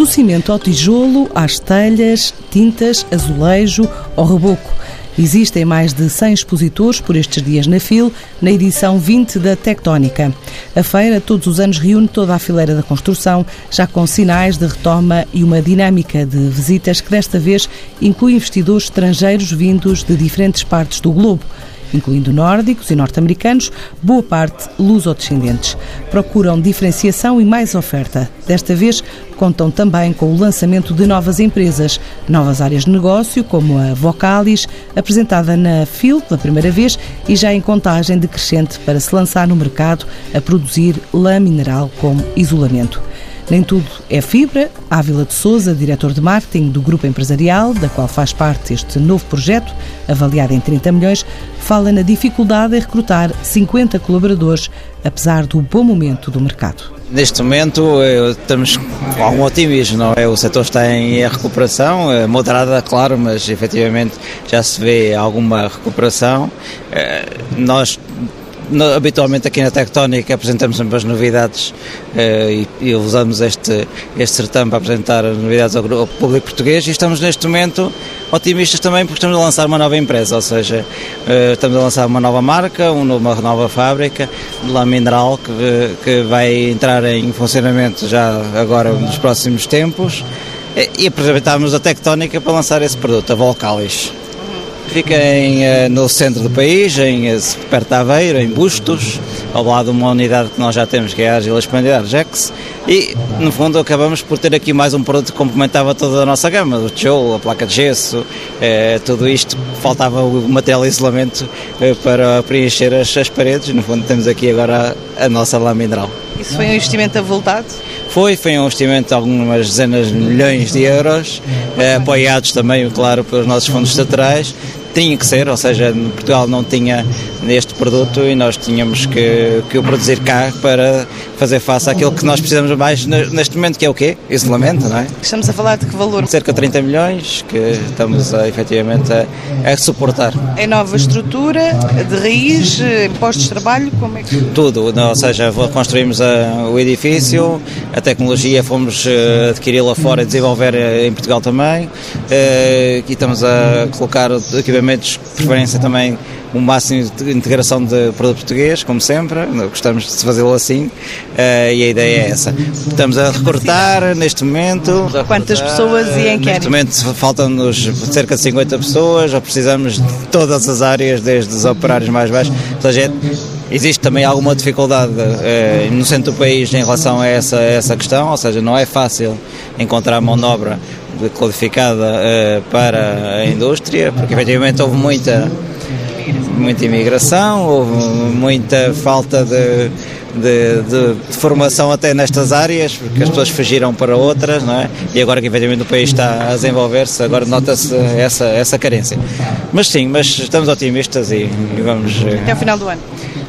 Do cimento ao tijolo, às telhas, tintas, azulejo ao reboco. Existem mais de 100 expositores por estes dias na FIL, na edição 20 da Tectónica. A feira todos os anos reúne toda a fileira da construção, já com sinais de retoma e uma dinâmica de visitas que desta vez inclui investidores estrangeiros vindos de diferentes partes do globo incluindo nórdicos e norte-americanos, boa parte luso-descendentes. Procuram diferenciação e mais oferta. Desta vez, contam também com o lançamento de novas empresas, novas áreas de negócio, como a Vocalis, apresentada na FIL pela primeira vez e já em contagem decrescente para se lançar no mercado a produzir lã mineral como isolamento. Nem tudo é fibra. Ávila de Souza, diretor de marketing do grupo empresarial, da qual faz parte este novo projeto, avaliado em 30 milhões, fala na dificuldade em recrutar 50 colaboradores, apesar do bom momento do mercado. Neste momento estamos com algum otimismo, não é? O setor está em recuperação, eh, moderada, claro, mas efetivamente já se vê alguma recuperação. Eh, nós habitualmente aqui na Tectónica apresentamos sempre as novidades eh, e, e, usamos este, este certame para apresentar as novidades ao, ao, público português e estamos neste momento otimistas também porque estamos a lançar uma nova empresa, ou seja, eh, estamos a lançar uma nova marca, uma nova fábrica de lã mineral que, que vai entrar em funcionamento já agora nos próximos tempos e aproveitarmos a Tectónica para lançar esse produto, a Volcalis. Fica em, eh, no centro do país, em, eh, perto de Aveiro, em Bustos, ao lado de uma unidade que nós já temos, que é a Agile Expandir Argex, e no fundo acabamos por ter aqui mais um produto que complementava toda a nossa gama, o tijolo, a placa de gesso, eh, tudo isto, faltava o material de isolamento eh, para preencher as, as, paredes, no fundo temos aqui agora a, a nossa lã mineral. Isso foi um investimento avultado? Foi, foi um investimento de algumas dezenas de milhões de euros, eh, apoiados também, claro, pelos nossos fundos estatais, tinha que ser, ou seja, Portugal não tinha este produto e nós tínhamos que, que o produzir cá para fazer face àquilo que nós precisamos mais neste momento, que é o quê? Isolamento, não é? Estamos a falar de que valor? Cerca de 30 milhões que estamos a, efetivamente a, a suportar. É nova estrutura, de raiz, postos de trabalho, como é que... Tudo, ou seja, construímos a, o edifício, a tecnologia fomos uh, adquiri-la fora e desenvolver uh, em Portugal também, uh, e estamos a colocar equipamentos, preferência também o máximo de integração de produto português, como sempre, gostamos de fazê-lo assim uh, e a ideia é essa. Estamos a recrutar neste momento. Quantas pessoas e em que Neste momento faltam-nos cerca de 50 pessoas, ou precisamos de todas as áreas, desde os operários mais baixos. Ou seja, existe também alguma dificuldade uh, no centro do país em relação a essa, a essa questão, ou seja, não é fácil encontrar mão de obra qualificada uh, para a indústria, porque efetivamente houve muita muita imigração, houve muita falta de, de, de, de, formação até nestas áreas, porque as pessoas fugiram para outras, não é? E agora que efetivamente o país está a desenvolver-se, agora nota-se essa, essa carência. Mas sim, mas estamos otimistas e, e vamos. Eh, até o final do ano?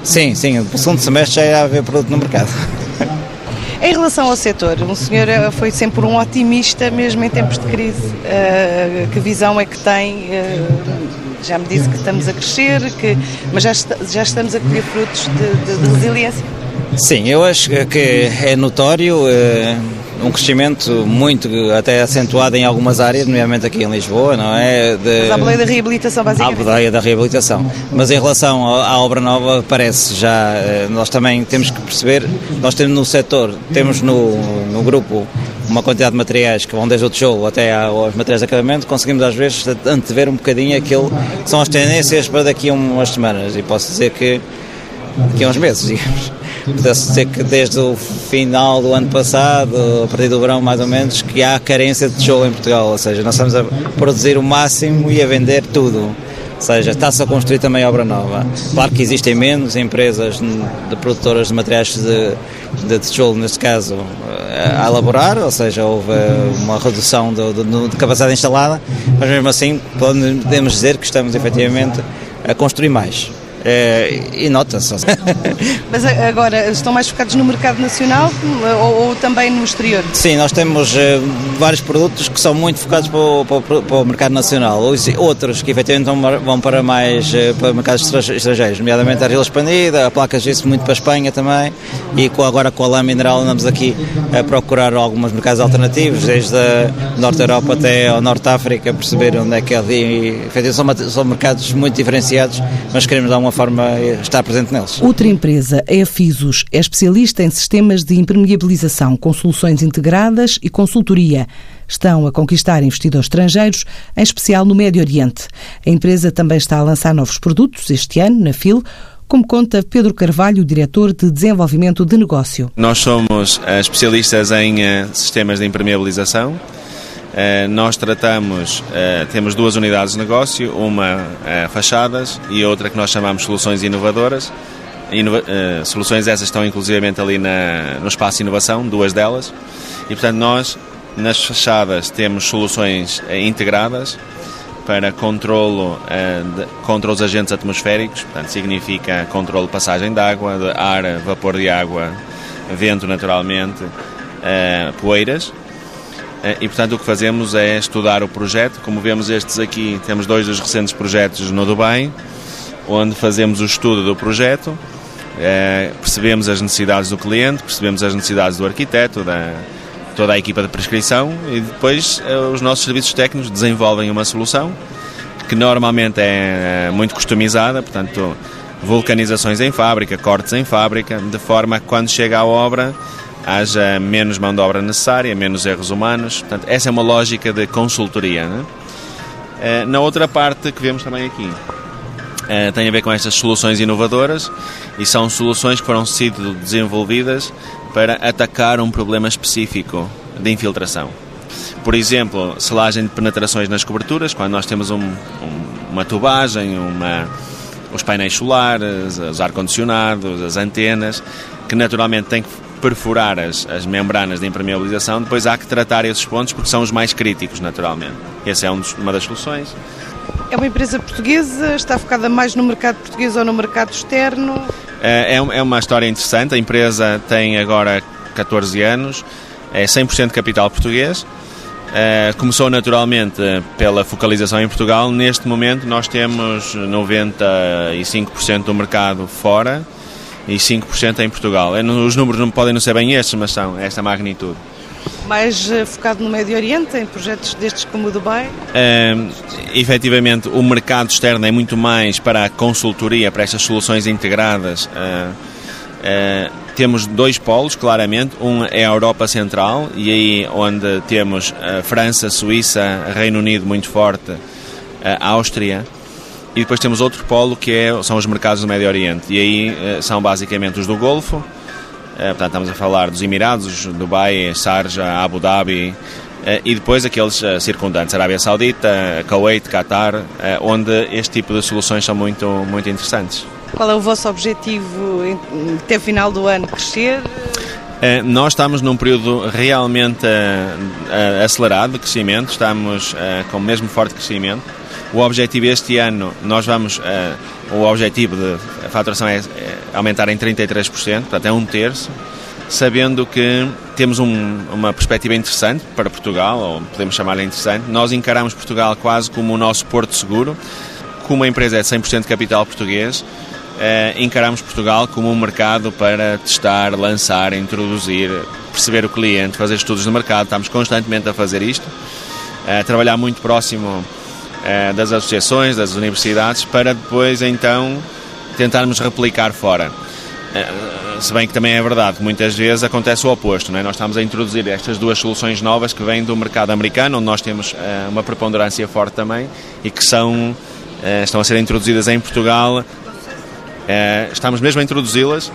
Sim, sim, o segundo semestre já irá haver produto no mercado. Em relação ao setor, o senhor eh, foi sempre um otimista, mesmo em tempos de crise. Uh, que visão é que tem? Uh, já me disse que estamos a crescer, que, mas já, está, já estamos a colher frutos de, de, de, resiliência? Sim, eu acho que é notório eh, um crescimento muito até acentuado em algumas áreas, nomeadamente aqui em Lisboa, não é? De, mas a boleia da reabilitação, basicamente. A boleia da reabilitação. Mas em relação à obra nova, parece já, eh, nós também temos que perceber, nós temos no setor, temos no, no grupo uma quantidade de materiais que vão desde o tijolo até aos materiais de acabamento, conseguimos às vezes antever um bocadinho aquilo que são as tendências para daqui a umas semanas e posso dizer que daqui a uns meses, digamos. Pudesse dizer que desde o final do ano passado, a partir do verão mais ou menos, que há carência de tijolo em Portugal, ou seja, nós estamos a produzir o máximo e a vender tudo. Ou seja, está-se a construir também obra nova. Claro que existem menos empresas de produtoras de materiais de, de tijolo, neste caso, a elaborar, ou seja, houve uma redução do, do, de capacidade instalada, mas mesmo assim podemos dizer que estamos efetivamente a construir mais. É, e nota-se. Mas agora estão mais focados no mercado nacional ou, ou também no exterior? Sim, nós temos uh, vários produtos que são muito focados para o, para para o mercado nacional, outros que efetivamente vão para mais para mercados estrangeiros, nomeadamente a argila expandida, a placa gesso muito para a Espanha também e com, agora com a lã mineral andamos aqui a procurar alguns mercados alternativos, desde a Norte Europa até ao Norte África, perceber onde é que é ali. Efetivamente são, são mercados muito diferenciados, mas queremos dar uma alguma forma estar presente neles. Outra empresa é a Fisos, é especialista em sistemas de impermeabilização com soluções integradas e consultoria. Estão a conquistar investidores estrangeiros, em especial no Médio Oriente. A empresa também está a lançar novos produtos este ano, na FIL, como conta Pedro Carvalho, diretor de desenvolvimento de negócio. Nós somos eh, especialistas em eh, sistemas de impermeabilização eh, nós tratamos, eh, temos duas unidades de negócio, uma eh, fachadas e outra que nós chamamos soluções inovadoras. Inova soluções essas estão inclusivamente ali na, no espaço inovação, duas delas. E portanto nós nas fachadas temos soluções integradas para controlo contra os agentes atmosféricos, portanto significa controle de passagem de água, de ar, vapor de água, vento naturalmente, poeiras e, portanto, o que fazemos é estudar o projeto. Como vemos estes aqui, temos dois dos recentes projetos no Dubai, onde fazemos o estudo do projeto, é, percebemos as necessidades do cliente, percebemos as necessidades do arquiteto, da toda a equipa de prescrição e depois é, os nossos serviços técnicos desenvolvem uma solução que normalmente é muito customizada, portanto, vulcanizações em fábrica, cortes em fábrica, de forma que quando chega à obra haja menos mão de obra necessária, menos erros humanos. Portanto, essa é uma lógica de consultoria. É? Na outra parte que vemos também aqui, é, tem a ver com estas soluções inovadoras e são soluções que foram sido desenvolvidas para atacar um problema específico de infiltração. Por exemplo, selagem de penetrações nas coberturas, quando nós temos um, um, uma tubagem, uma, os painéis solares, os ar-condicionados, as antenas, que naturalmente têm que perfurar as, as membranas de impermeabilização, depois há que tratar esses pontos porque são os mais críticos, naturalmente. Essa é um dos, uma das soluções. É uma empresa portuguesa, está focada mais no mercado português ou no mercado externo? É, é, é uma história interessante. A empresa tem agora 14 anos, é 100% capital português. Uh, começou naturalmente pela focalização em Portugal. Neste momento, nós temos 95% do mercado fora e 5% em Portugal. É, os números não podem não ser bem estes, mas são esta magnitude. Mais uh, focado no Médio Oriente, em projetos destes como o Dubai? Uh, efetivamente, o mercado externo é muito mais para a consultoria, para estas soluções integradas. Uh, uh, temos dois polos, claramente. Um é a Europa Central, e aí onde temos a França, Suíça, Reino Unido muito forte, a Áustria e depois temos outro polo que é, são os mercados do Médio Oriente. E aí eh, são basicamente os do Golfo, eh, portanto estamos a falar dos Emirados, Dubai, Sharjah, Abu Dhabi, eh, e depois aqueles circundantes, Arábia Saudita, Kuwait, Qatar, onde este tipo de soluções são muito, muito interessantes. Qual é o vosso objetivo até o final do ano? Crescer? Nós estamos num período realmente acelerado de crescimento, estamos com o mesmo forte crescimento. O objetivo este ano, nós vamos, uh, o objetivo de faturação é, é aumentar em 33%, portanto é um terço, sabendo que temos um, uma perspectiva interessante para Portugal, ou podemos chamar-lhe interessante. Nós encaramos Portugal quase como o nosso porto seguro, como a empresa é de 100% capital português, Uh, encaramos Portugal como um mercado para testar, lançar, introduzir, perceber o cliente, fazer estudos de mercado. Estamos constantemente a fazer isto, uh, trabalhar muito próximo eh, das associações, das universidades, para depois então tentarmos replicar fora. Eh, se bem que também é verdade que muitas vezes acontece o oposto, não é? nós estamos a introduzir estas duas soluções novas que vêm do mercado americano, onde nós temos eh, uma preponderância forte também e que são, estão a ser introduzidas em Portugal. Estamos mesmo a introduzi-las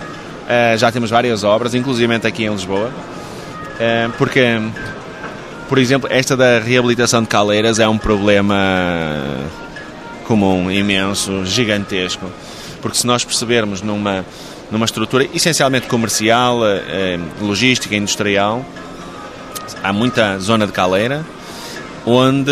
já temos várias obras, inclusive aqui em Lisboa, porque, por exemplo, esta da reabilitação de caleiras é um problema comum, imenso, gigantesco, porque se nós percebermos numa, numa estrutura essencialmente comercial, logística, industrial, há muita zona de caleira, onde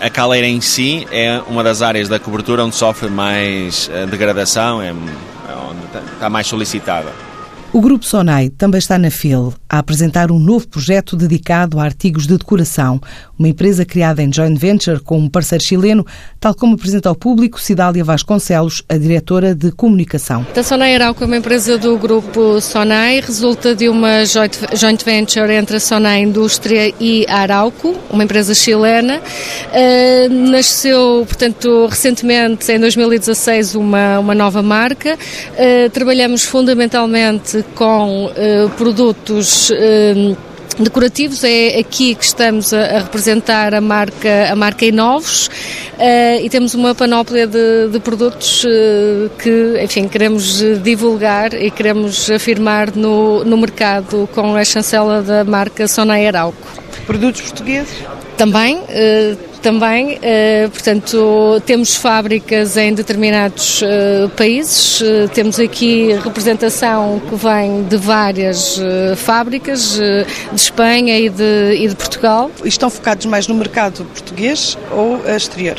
a caleira em si é uma das áreas da cobertura onde sofre mais eh, degradação, é, é onde está mais solicitada. O Grupo Sonai também está na FIL a apresentar um novo projeto dedicado a artigos de decoração, uma empresa criada em joint venture com um parceiro chileno, tal como apresenta ao público Cidália Vasconcelos, a diretora de comunicação. A Sonai Arauco é uma empresa do Grupo Sonai, resulta de uma joint venture entre a Sonai Indústria e a Arauco, uma empresa chilena. Uh, nasceu, portanto, recentemente, em 2016, uma, uma nova marca. Uh, trabalhamos fundamentalmente com uh, produtos uh, decorativos é aqui que estamos a, representar a marca a marca Inovos uh, e temos uma panóplia de, de produtos uh, que enfim queremos divulgar e queremos afirmar no, no mercado com a chancela da marca Sonai Arauco. Produtos portugueses? Também, uh, também, uh, portanto, temos fábricas em determinados uh, países, temos aqui representação que vem de várias fábricas, de Espanha e de, e de Portugal. Estão focados mais no mercado português ou exterior?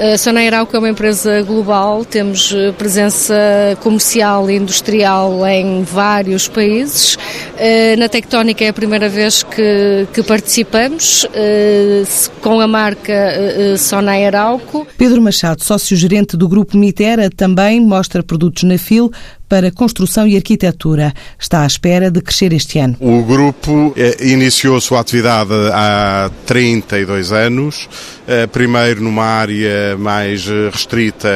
A Sonai Arauco é uma empresa global, temos eh, presença comercial e industrial em vários países. Eh, na Tectónica é a primeira vez que, que participamos, eh, com a marca Sonai Arauco. Pedro Machado, sócio-gerente do Grupo Mitera, também mostra produtos na FIL para construção e arquitetura. Está à espera de crescer este ano. O grupo iniciou sua atividade há 32 anos, primeiro numa área mais restrita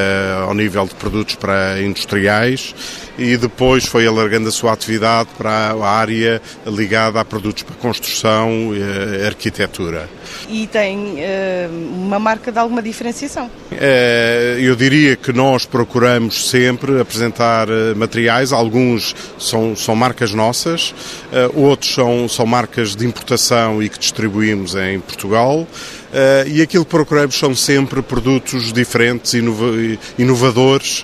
ao nível de produtos para industriais e depois foi alargando a sua atividade para a área ligada a produtos para construção e arquitetura. E tem uh, uma marca de alguma diferenciação? Uh, eu diria que nós procuramos sempre apresentar materiais, alguns são, são marcas nossas, outros são, são marcas de importação e que distribuímos em Portugal. Uh, e aquilo que procuramos são sempre produtos diferentes, inova inovadores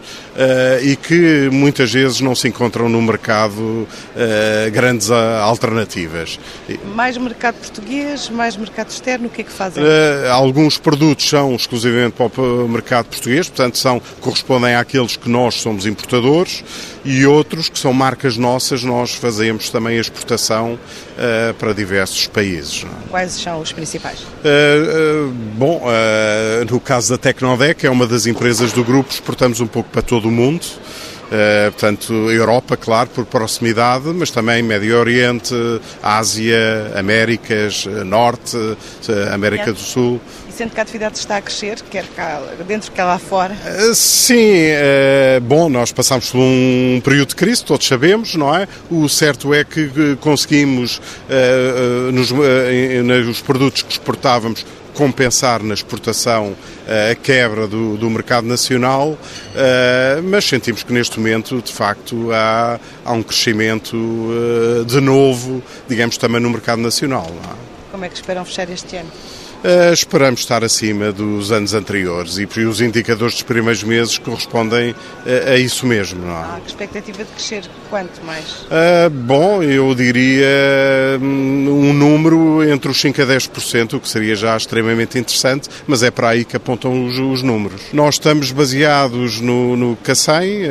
e que muitas vezes não se encontram no mercado uh, grandes alternativas. Mais mercado português, mais mercado externo, o que é que fazem? alguns produtos são exclusivamente para o mercado português, portanto são, correspondem àqueles que nós somos importadores e outros que são marcas nossas, nós fazemos também a exportação para diversos países. Quais são os principais? Eh, bom, uh, no caso da Tecnodec, é uma das empresas do grupo, exportamos um pouco para todo o mundo. Uh, portanto, Europa, claro, por proximidade, mas também Médio Oriente, Ásia, Américas, Norte, América do Sul. E sendo que a atividade está a crescer, quer cá dentro, quer lá fora? Uh, sim, uh, bom, nós passamos por um período de crise, todos sabemos, não é? O certo é que conseguimos, nos, nos produtos que exportávamos, compensar na exportação eh, a quebra do, do mercado nacional, eh, mas sentimos que neste momento, de facto, há, há um crescimento eh, de novo, digamos, também no mercado nacional. É? Como é que esperam fechar este ano? Uh, esperamos estar acima dos anos anteriores e os indicadores dos primeiros meses correspondem a, a isso mesmo. Não é? Há expectativa de crescer quanto mais? Uh, bom, eu diria hum, um número entre os 5% a 10%, o que seria já extremamente interessante, mas é para aí que apontam os, os números. Nós estamos baseados no, no Cacém,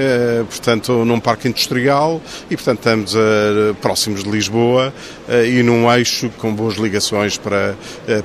portanto, num parque industrial e, portanto, estamos próximos de Lisboa e num eixo com boas ligações para,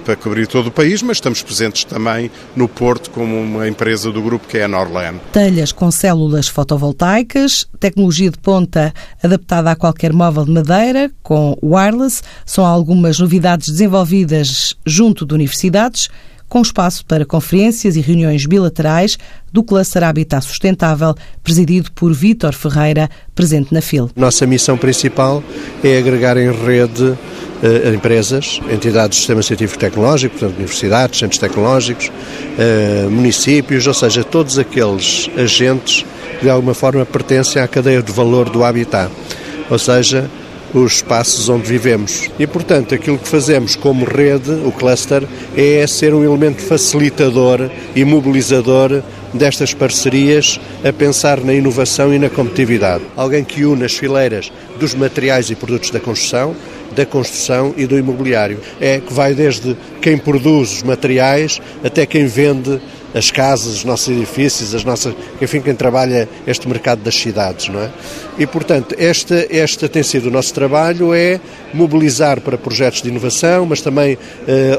para cobrir todo o país, mas estamos presentes também no Porto como uma empresa do grupo que é a Norlan. Telhas com células fotovoltaicas, tecnologia de ponta adaptada a qualquer móvel de madeira, com wireless, são algumas novidades desenvolvidas junto de universidades com espaço para conferências e reuniões bilaterais do Cluster Habitat Sustentável, presidido por Vítor Ferreira, presente na FIL. Nossa missão principal é agregar em rede uh, empresas, entidades do sistema científico tecnológico, portanto universidades, centros tecnológicos, uh, municípios, ou seja, todos aqueles agentes que de alguma forma pertencem à cadeia de valor do habitat, ou seja, os espaços onde vivemos. E, portanto, aquilo que fazemos como rede, o cluster, é ser um elemento facilitador e mobilizador destas parcerias a pensar na inovação e na competitividade. Alguém que une as fileiras dos materiais e produtos da construção, da construção e do imobiliário. É que vai desde quem produz os materiais até quem vende as casas, os nossos edifícios, as nossas, enfim, quem trabalha este mercado das cidades, não é? E, portanto, esta, esta tem sido o nosso trabalho, é mobilizar para projetos de inovação, mas também uh,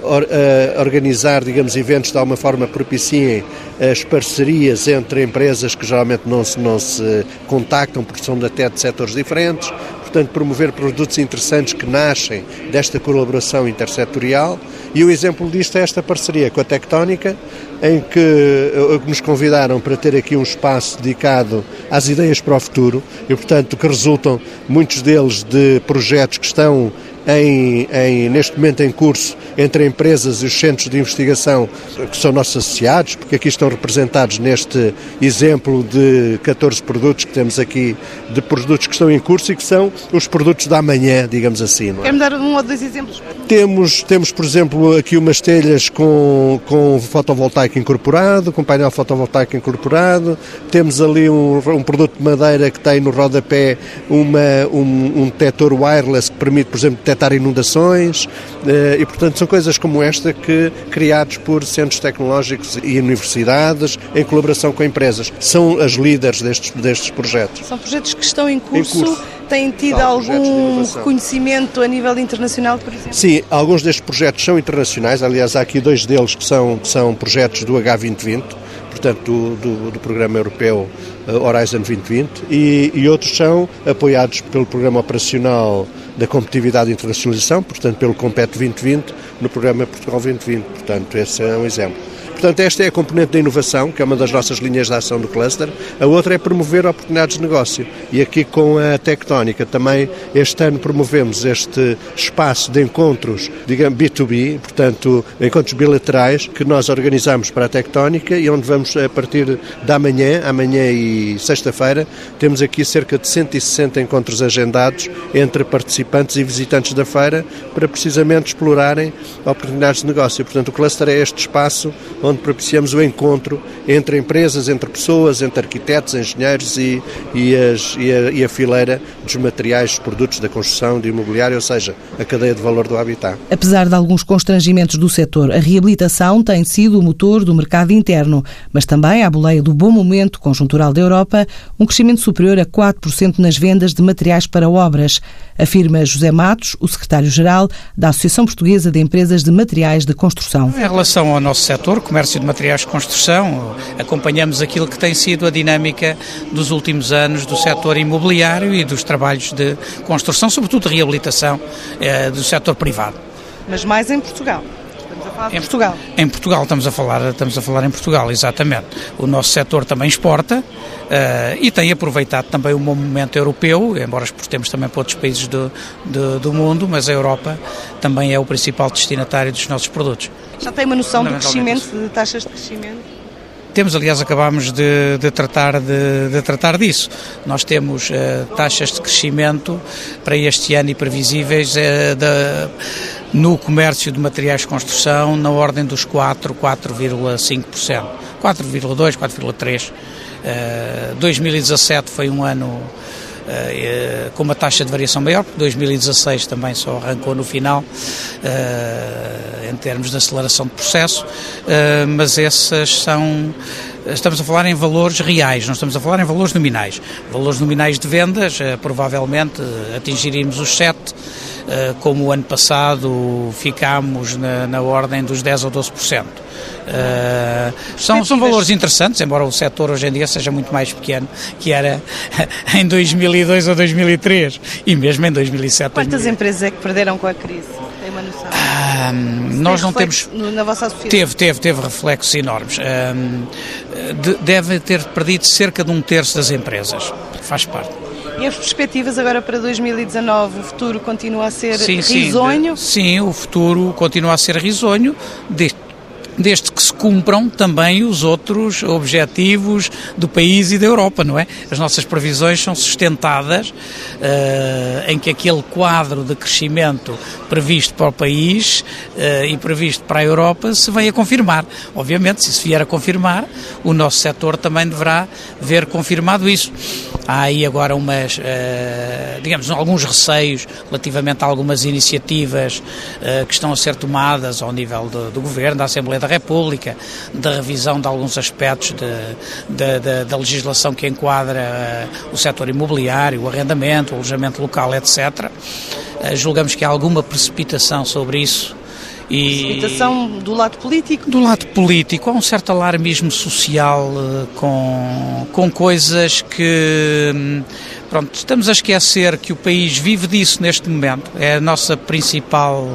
or, uh, organizar, digamos, eventos de alguma forma propiciem as parcerias entre empresas que geralmente não se, não se contactam porque são até de setores diferentes, portanto, promover produtos interessantes que nascem desta colaboração intersetorial. E o exemplo disto é esta parceria com a Tectónica, em que eh, nos convidaram para ter aqui um espaço dedicado às ideias para o futuro e, portanto, que resultam muitos deles de projetos que estão em, em, neste momento em curso entre empresas e os centros de investigação que são nossos associados, porque aqui estão representados neste exemplo de 14 produtos que temos aqui, de produtos que estão em curso e que são os produtos da manhã, digamos assim. Não é? Quer-me dar um ou dois exemplos? Temos, temos, por exemplo, aqui umas telhas com, com fotovoltaico incorporado, com painel fotovoltaico incorporado, temos ali um, um produto de madeira que tem no rodapé uma, um, um detector wireless que permite, por exemplo, detectar inundações eh, e, portanto, são coisas como esta que, criados por centros tecnológicos e universidades, em colaboração com empresas, são as líderes destes, destes projetos. São projetos que estão em curso. Em curso. Têm tido algum reconhecimento a nível internacional, por exemplo? Sim, alguns destes projetos são internacionais. Aliás, há aqui dois deles que são, que são projetos do H2020, portanto, do, do, do Programa Europeu eh, Horizon 2020, e, e outros são apoiados pelo Programa Operacional da competitividade e internacionalização, portanto, pelo Compete 2020, no programa Portugal 2020. Portanto, esse é um exemplo. Portanto, esta é a componente da inovação, que é uma das nossas linhas de ação do cluster. A outra é promover oportunidades de negócio. E aqui com a Tectónica também, este ano promovemos este espaço de encontros, digamos, B2B, portanto, encontros bilaterais, que nós organizamos para a Tectónica e onde vamos, a partir da manhã, amanhã e sexta-feira, temos aqui cerca de 160 encontros agendados entre participantes e visitantes da feira para precisamente explorarem oportunidades de negócio. Portanto, o cluster é este espaço onde onde propiciamos o encontro entre empresas, entre pessoas, entre arquitetos, engenheiros e, e, as, e, a, e a fileira dos materiais, produtos da construção, de imobiliário, ou seja, a cadeia de valor do habitat. Apesar de alguns constrangimentos do setor, a reabilitação tem sido o motor do mercado interno, mas também, à boleia do bom momento conjuntural da Europa, um crescimento superior a 4% nas vendas de materiais para obras, afirma José Matos, o secretário-geral da Associação Portuguesa de Empresas de Materiais de Construção. Em relação ao nosso setor, comércio de materiais de construção, acompanhamos aquilo que tem sido a dinâmica dos últimos anos do setor imobiliário e dos trabalhos de construção, sobretudo de reabilitação eh, do setor privado. Mas mais em Portugal. Em Portugal. Em Portugal estamos a falar, estamos a falar em Portugal, exatamente. O nosso setor também exporta uh, e tem aproveitado também o momento europeu, embora exportemos também para outros países do, do, do, mundo, mas a Europa também é o principal destinatário dos nossos produtos. Já tem uma noção do crescimento, de taxas de crescimento? Temos, aliás, acabámos de, de tratar, de, de, tratar disso. Nós temos uh, taxas de crescimento para este ano e previsíveis uh, de, no comércio de materiais de construção na ordem dos 4, 4,5%. 4,2, 4,3%. Uh, 2017 foi um ano Uh, com uma taxa de variação maior, porque 2016 também só arrancou no final, uh, em termos de aceleração de processo, mas essas são. Estamos a falar em valores reais, não estamos a falar em valores nominais. Valores nominais de vendas, provavelmente atingiríamos os 7 eh, como o ano passado ficámos na, na ordem dos 10 ou 12%. Uh, eh, são, são valores interessantes, embora o setor hoje em dia seja muito mais pequeno que era em 2002 ou 2003 e mesmo em 2007. Quantas 2008. empresas é que perderam com a crise? Tem uma noção? Ah, nós não temos. Na vossa associação? Teve, teve, teve reflexos enormes. deve ter perdido cerca de um terço das empresas. Faz parte. E as perspectivas agora para 2019? O futuro continua a ser sim, risonho? Sim, sim, o futuro continua a ser risonho, desde que se cumpram também os outros objetivos do país e da Europa, não é? As nossas previsões são sustentadas uh, em que aquele quadro de crescimento previsto para o país uh, e previsto para a Europa se venha a confirmar. Obviamente, se se vier a confirmar, o nosso setor também deverá ver confirmado isso. Há aí agora umas, uh, digamos, alguns receios relativamente a algumas iniciativas uh, que estão a ser tomadas ao nível do, do, Governo, da Assembleia da República, da revisão de alguns aspectos de, de, de, da legislação que enquadra uh, o setor imobiliário, o arrendamento, o alojamento local, etc. julgamos que há alguma precipitação sobre isso e Precipitação do lado político? Do lado político, há um certo alarmismo social uh, com, com coisas que. Hum, pronto, estamos a esquecer que o país vive disso neste momento. É a nossa principal,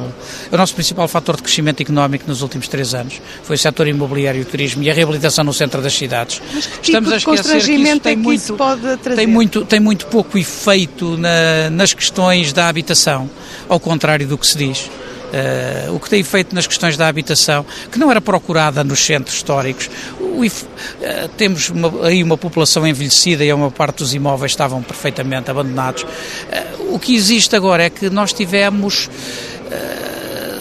é o nosso principal fator de crescimento económico nos últimos três anos. Foi o setor imobiliário e o turismo e a reabilitação no centro das cidades. Mas que tipo estamos a esquecer que isso tem é que muito, isso pode trazer? Tem muito, tem muito pouco efeito na, nas questões da habitação, ao contrário do que se diz. Uh, o que tem feito nas questões da habitação, que não era procurada nos centros históricos. O, uh, temos uma, aí uma população envelhecida e uma parte dos imóveis estavam perfeitamente abandonados. Uh, o que existe agora é que nós tivemos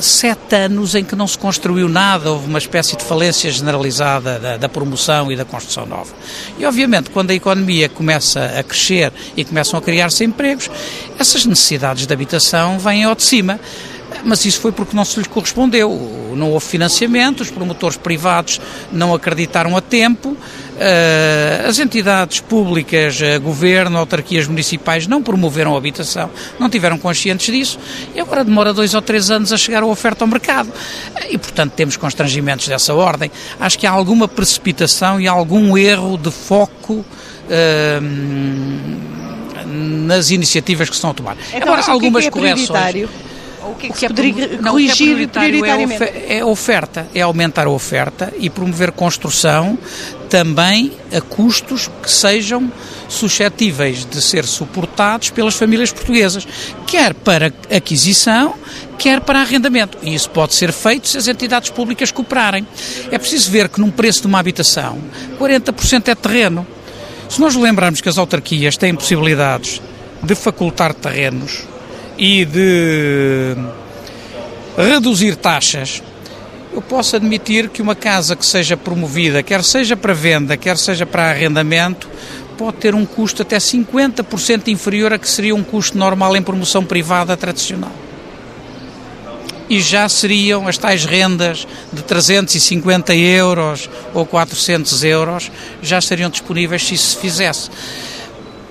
sete anos em que não se construiu nada, houve uma espécie de falência generalizada da, da, promoção e da construção nova. E obviamente, quando a economia começa a crescer e começam a criar-se empregos, essas necessidades de habitação vêm ao de cima mas isso foi porque não se lhes correspondeu. Não houve financiamento, os promotores privados não acreditaram a tempo, eh, as entidades públicas, eh, governo, autarquias municipais não promoveram a habitação, não tiveram conscientes disso e agora demora dois ou três anos a chegar a oferta ao mercado. E, portanto, temos constrangimentos dessa ordem. Acho que há alguma precipitação e algum erro de foco. Uh, nas iniciativas que se estão a tomar. Então, Agora, algumas é correções. O que é que, que se poderia não, corrigir que é prioritariamente? É, oferta, é aumentar a oferta e promover construção também a custos que sejam suscetíveis de ser suportados pelas famílias portuguesas, quer para aquisição, quer para arrendamento. E isso pode ser feito se as entidades públicas cooperarem. É preciso ver que num preço de uma habitação, 40% é terreno. Se nós lembrarmos que as autarquias têm possibilidades de facultar terrenos e de reduzir taxas, eu posso admitir que uma casa que seja promovida, quer seja para venda, quer seja para arrendamento, pode ter um custo até 50% inferior a que seria um custo normal em promoção privada tradicional. E já seriam as tais rendas de 350 euros ou 400 euros, já estariam disponíveis se isso se fizesse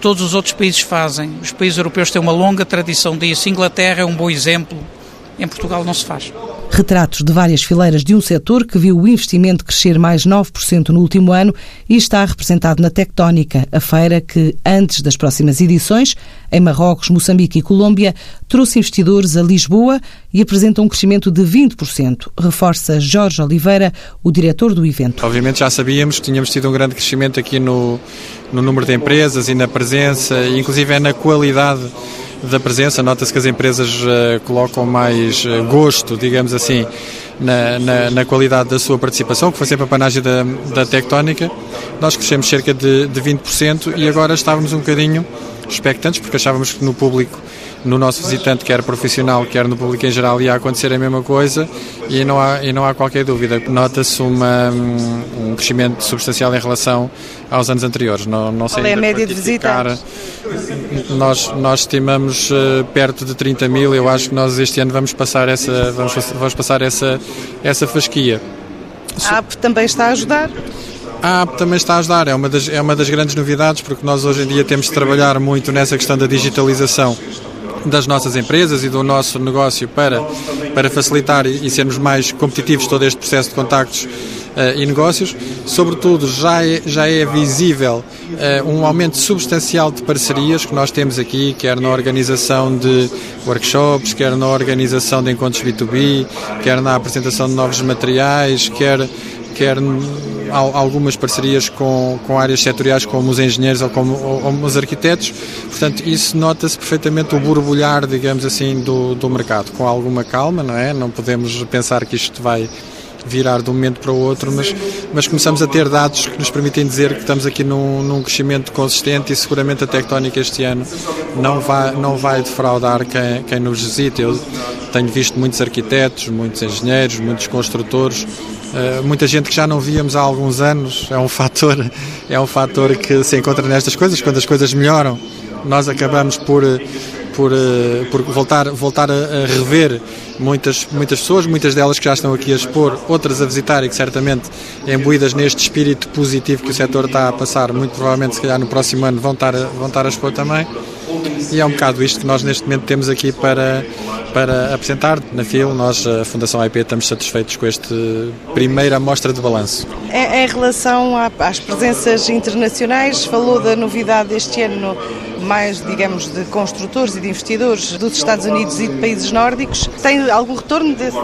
todos os outros países fazem. Os países europeus têm uma longa tradição disso. Inglaterra é um bom exemplo. Em Portugal não se faz. Retratos de várias fileiras de um setor que viu o investimento crescer mais 9% no último ano e está representado na Tectónica, a feira que, antes das próximas edições, em Marrocos, Moçambique e Colômbia, trouxe investidores a Lisboa e apresenta um crescimento de 20%, reforça Jorge Oliveira, o diretor do evento. Obviamente já sabíamos que tínhamos tido um grande crescimento aqui no, no número de empresas e na presença, inclusive é na qualidade da presença. Nota-se que as empresas uh, colocam mais uh, gosto, digamos assim, na, na, na, qualidade da sua participação, que foi sempre a panagem da, da tectónica. Nós crescemos cerca de, de 20% e agora estávamos um bocadinho expectantes, porque achávamos que no público no nosso visitante, quer profissional, quer no público em geral, ia acontecer a mesma coisa e não há, e não há qualquer dúvida. Nota-se um crescimento substancial em relação aos anos anteriores. Não, não sei Qual é a média de visitas? Nós, nós estimamos uh, perto de 30 mil. Eu acho que nós este ano vamos passar essa, vamos, vamos passar essa, essa fasquia. A app também está a ajudar? A app também está a ajudar, é uma, das, é uma das grandes novidades, porque nós hoje em dia temos de trabalhar muito nessa questão da digitalização das nossas empresas e do nosso negócio para, para facilitar e, sermos mais competitivos todo este processo de contactos uh, e negócios. Sobretudo, já é, já é visível uh, um aumento substancial de parcerias que nós temos aqui, quer na organização de workshops, quer na organização de encontros B2B, quer na apresentação de novos materiais, quer quer algumas parcerias com, com áreas setoriais como os engenheiros ou como ou, os arquitetos. Portanto, isso nota-se perfeitamente o borbulhar, digamos assim, do, do mercado, com alguma calma, não é? Não podemos pensar que isto vai virar de um momento para o outro, mas, mas começamos a ter dados que nos permitem dizer que estamos aqui num, num crescimento consistente e seguramente a tectónica este ano não vai, não vai defraudar quem, quem nos visita. Eu tenho visto muitos arquitetos, muitos engenheiros, muitos construtores, Uh, muita gente que já não víamos há alguns anos é um fator é um fator que se encontra nestas coisas quando as coisas melhoram nós acabamos por por, eh, por voltar, voltar a, rever muitas, muitas pessoas, muitas delas que já estão aqui a expor, outras a visitar e que certamente imbuídas neste espírito positivo que o setor está a passar, muito provavelmente se calhar no próximo ano vão estar, vão estar a expor também. E é um bocado isto que nós neste momento temos aqui para, para apresentar na FIL. Nós, a Fundação IP, estamos satisfeitos com esta primeira amostra de balanço. Em, em relação às presenças internacionais, falou da novidade deste ano mais, digamos, de construtores e de investidores dos Estados Unidos e de países nórdicos. Tem algum retorno desse?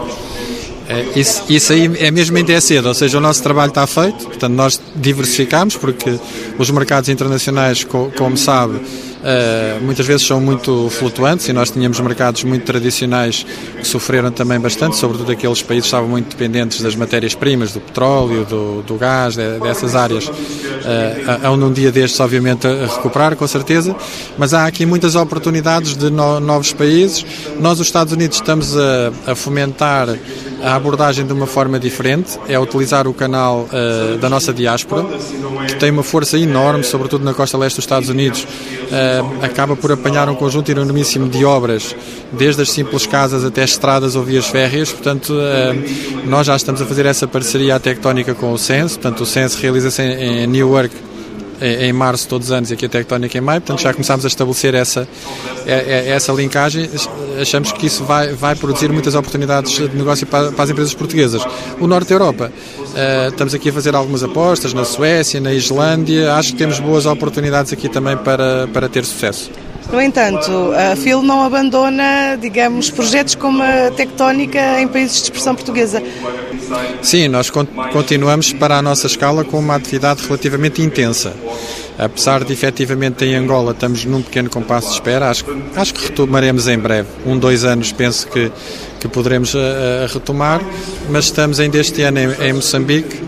É, isso, isso aí é mesmo ainda é cedo, ou seja, o nosso trabalho está feito, portanto nós diversificamos porque os mercados internacionais, como sabe, Uh, muitas vezes são muito flutuantes e nós tínhamos mercados muito tradicionais que sofreram também bastante, sobretudo aqueles países que estavam muito dependentes das matérias-primas, do petróleo, do, do gás, de, dessas áreas. Uh, hão num dia destes, obviamente, a recuperar, com certeza, mas há aqui muitas oportunidades de no, novos países. Nós, os Estados Unidos, estamos a, a fomentar a abordagem de uma forma diferente, é utilizar o canal uh, da nossa diáspora, que tem uma força enorme, sobretudo na costa leste dos Estados Unidos, uh, acaba por apanhar um conjunto enormíssimo de obras, desde as simples casas até estradas ou vias férreas, portanto, uh, nós já estamos a fazer essa parceria tectónica com o SENSE, portanto, o SENSE realiza-se em, em Newark, em março todos os anos e aqui a Tectónica em maio, portanto já começámos a estabelecer essa, é, é, essa linkagem, achamos que isso vai, vai produzir muitas oportunidades de negócio para, para as empresas portuguesas. O Norte da Europa, uh, estamos aqui a fazer algumas apostas na Suécia, na Islândia, acho que temos boas oportunidades aqui também para, para ter sucesso. No entanto, a FIL não abandona, digamos, projetos como a Tectónica em países de expressão portuguesa. Sim, nós continuamos para a nossa escala com uma atividade relativamente intensa. Apesar de efetivamente em Angola estamos num pequeno compasso de espera, acho, acho que retomaremos em breve. Um, dois anos penso que, que poderemos uh, retomar, mas estamos ainda este ano em, em Moçambique,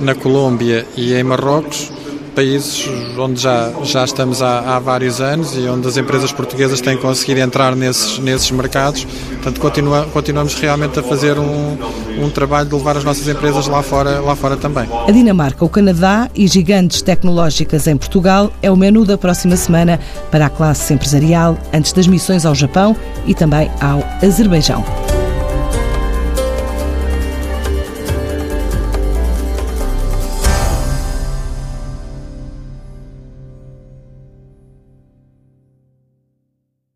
na Colômbia e em Marrocos países onde já, já estamos há, há, vários anos e onde as empresas portuguesas têm conseguido entrar nesses, nesses mercados. Portanto, continua, continuamos realmente a fazer um, um trabalho de levar as nossas empresas lá fora, lá fora também. A Dinamarca, o Canadá e gigantes tecnológicas em Portugal é o menu da próxima semana para a classe empresarial antes das missões ao Japão e também ao Azerbaijão.